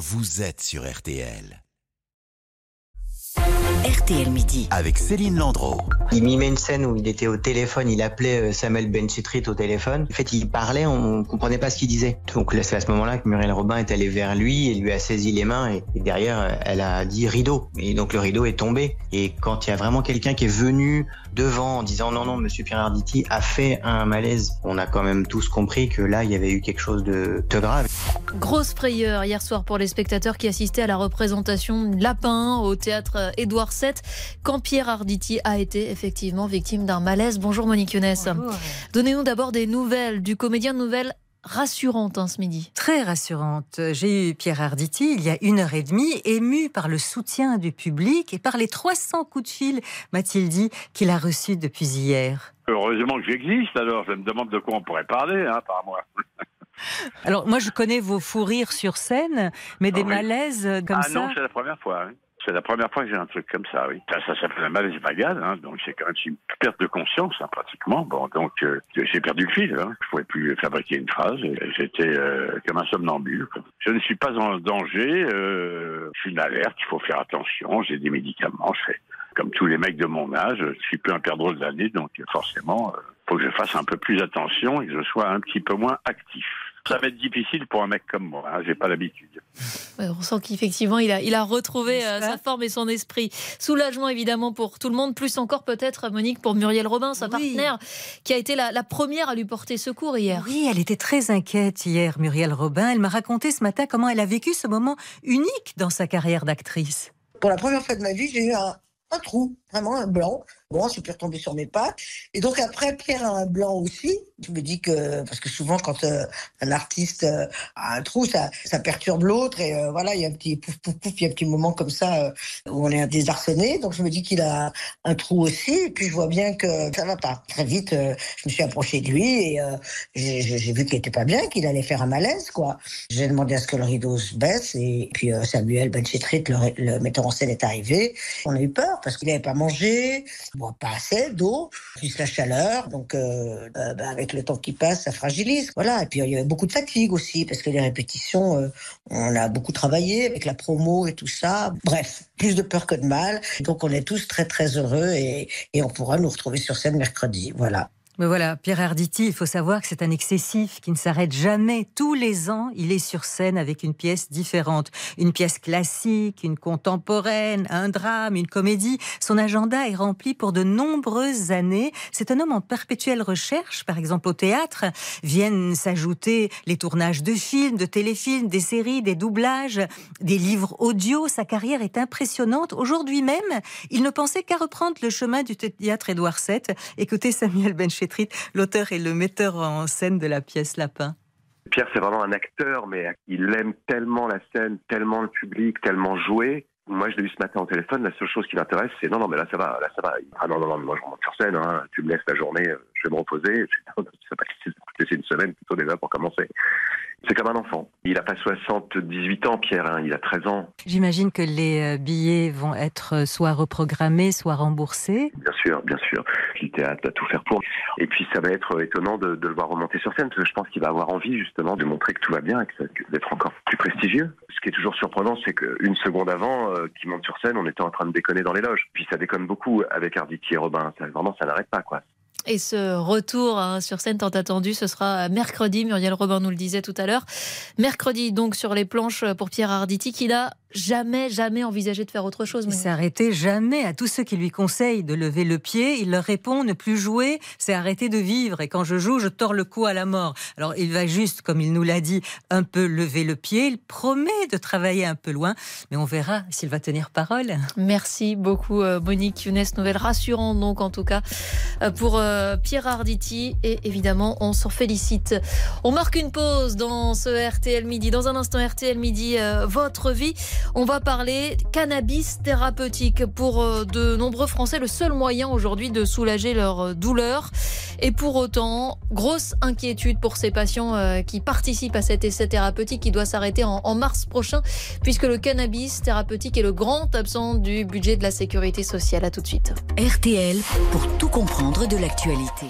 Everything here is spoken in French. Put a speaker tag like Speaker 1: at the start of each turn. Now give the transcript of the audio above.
Speaker 1: vous êtes sur RTL.
Speaker 2: RTL Midi.
Speaker 1: Avec Céline Landreau.
Speaker 3: Il mimait une scène où il était au téléphone, il appelait euh, Samuel Benchetrit au téléphone. En fait, il parlait, on comprenait pas ce qu'il disait. Donc là, c'est à ce moment-là que Muriel Robin est allée vers lui et lui a saisi les mains et, et derrière, euh, elle a dit rideau. Et donc le rideau est tombé. Et quand il y a vraiment quelqu'un qui est venu devant en disant non, non, monsieur Pierre Arditi a fait un malaise, on a quand même tous compris que là, il y avait eu quelque chose de, de grave.
Speaker 4: Grosse frayeur hier soir pour les spectateurs qui assistaient à la représentation Lapin au théâtre Édouard Quand Pierre Arditi a été effectivement victime d'un malaise. Bonjour Monique Younes. Donnez-nous d'abord des nouvelles du comédien de nouvelles rassurantes hein, ce midi.
Speaker 5: Très rassurante. J'ai eu Pierre Arditi il y a une heure et demie, ému par le soutien du public et par les 300 coups de fil, m'a-t-il dit, qu'il a reçus depuis hier.
Speaker 6: Heureusement que j'existe, alors je me demande de quoi on pourrait parler, hein, par moi.
Speaker 5: Alors moi je connais vos fous rires sur scène, mais des
Speaker 6: Oui.
Speaker 5: malaises comme
Speaker 6: ah
Speaker 5: ça.
Speaker 6: non, c'est la première fois. hein. C'est la première fois que j'ai un truc comme ça, oui. Ça, ça s'appelle un malaise vagal, hein, donc c'est quand même une perte de conscience, hein, pratiquement. Bon, donc euh, j'ai perdu le fil. Hein. Je pouvais plus fabriquer une phrase. J'étais euh, comme un somnambule. quoi. Je ne suis pas en danger. Euh, je suis une alerte. Il faut faire attention. J'ai des médicaments. Je fais comme tous les mecs de mon âge. Je suis plus un perdreau de l'année, donc forcément, il faut que je fasse un peu plus attention et que je sois un petit peu moins actif. Ça va être difficile pour un mec comme moi. Hein, j'ai pas l'habitude.
Speaker 4: Ouais, on sent qu'effectivement, il a, il a retrouvé euh, sa forme et son esprit. Soulagement évidemment pour tout le monde, plus encore peut-être, Monique, pour Muriel Robin, sa
Speaker 5: Oui.
Speaker 4: partenaire, qui a été la, la première à lui porter secours hier.
Speaker 5: Oui, elle était très inquiète hier, Muriel Robin. Elle m'a raconté ce matin comment elle a vécu ce moment unique dans sa carrière d'actrice.
Speaker 7: Pour la première fois de ma vie, j'ai eu un, un trou, vraiment un blanc. Bon, je suis plus retombée sur mes pattes. Et donc après, Pierre a un blanc aussi. Je me dis que, parce que souvent quand euh, un artiste euh, a un trou, ça, perturbe l'autre. Et euh, voilà, il y a un petit pouf, pouf, pouf, il y a un petit moment comme ça où on est désarçonné. Donc je me dis qu'il a un trou aussi. Et puis je vois bien que ça va pas. Très vite, je me suis approchée de lui et j'ai vu qu'il était pas bien, qu'il allait faire un malaise, quoi. J'ai demandé à ce que le rideau se baisse et puis Samuel Benchetrit, le, metteur en scène, est arrivé. On a eu peur parce qu'il n'avait pas mangé, il boit pas assez d'eau, plus la chaleur. Donc, euh, euh, bah, avec le temps qui passe, ça fragilise. Voilà. Et puis, il y avait beaucoup de fatigue aussi parce que les répétitions, euh, on a beaucoup travaillé avec la promo et tout ça. Bref, plus de peur que de mal. Donc, on est tous très, très heureux et, et on pourra nous retrouver sur scène mercredi. Voilà.
Speaker 5: Mais voilà, Pierre Arditi, il faut savoir que c'est un excessif qui ne s'arrête jamais. Tous les ans, il est sur scène avec une pièce différente. Une pièce classique, une contemporaine, un drame, une comédie. Son agenda est rempli pour de nombreuses années. C'est un homme en perpétuelle recherche. Par exemple, au théâtre, viennent s'ajouter les tournages de films, de téléfilms, des séries, des doublages, des livres audio. Sa carrière est impressionnante. Aujourd'hui même, il ne pensait qu'à reprendre le chemin du théâtre Édouard VII. Écoutez Samuel L'auteur et le metteur en scène de la pièce Lapin.
Speaker 8: Pierre, c'est vraiment un acteur, mais il aime tellement la scène, tellement le public, tellement jouer. Moi, je l'ai eu ce matin au téléphone. La seule chose qui m'intéresse, c'est non, non, mais là, ça va, là, ça va. Ah non, non, non, moi, je remonte sur scène. Hein. Tu me laisses la journée, euh, je vais me reposer. Je dis, non, ça va laisser une semaine plutôt déjà pour commencer. C'est comme un enfant. Il n'a pas 78 ans, Pierre. hein. Il a 13 ans.
Speaker 5: J'imagine que les euh, billets vont être euh, soit reprogrammés, soit remboursés.
Speaker 8: Bien sûr, bien sûr. Le théâtre va tout faire pour. Et puis, ça va être étonnant de, de le voir remonter sur scène, parce que je pense qu'il va avoir envie, justement, de montrer que tout va bien et d'être encore plus prestigieux. Ce qui est toujours surprenant, c'est qu'une seconde avant euh, qu'il monte sur scène, on était en train de déconner dans les loges. Puis ça déconne beaucoup avec Arditi et Robin. Ça, vraiment, ça n'arrête pas, quoi.
Speaker 4: Et ce retour hein, sur scène tant attendu, ce sera mercredi. Muriel Robin nous le disait tout à l'heure. Mercredi, donc, sur les planches pour Pierre Arditi, qui n'a jamais, jamais envisagé de faire autre chose.
Speaker 5: Il arrêté jamais à tous ceux qui lui conseillent de lever le pied. Il leur répond ne plus jouer, c'est arrêter de vivre. Et quand je joue, je tords le cou à la mort. Alors il va juste, comme il nous l'a dit, un peu lever le pied. Il promet de travailler un peu loin, mais on verra s'il va tenir parole.
Speaker 4: Merci beaucoup euh, Monique Younes, nouvelle rassurante donc en tout cas euh, pour euh, Pierre Arditi et évidemment on s'en félicite. On marque une pause dans ce RTL Midi. Dans un instant RTL Midi, votre vie, on va parler cannabis thérapeutique pour euh, de nombreux Français le seul moyen aujourd'hui de soulager leur euh, douleur. Et pour autant, grosse inquiétude pour ces patients euh, qui participent à cet essai thérapeutique qui doit s'arrêter en, mars prochain puisque le cannabis thérapeutique est le grand absent du budget de la sécurité sociale. À tout de suite.
Speaker 2: RTL pour tout comprendre de l'actualité.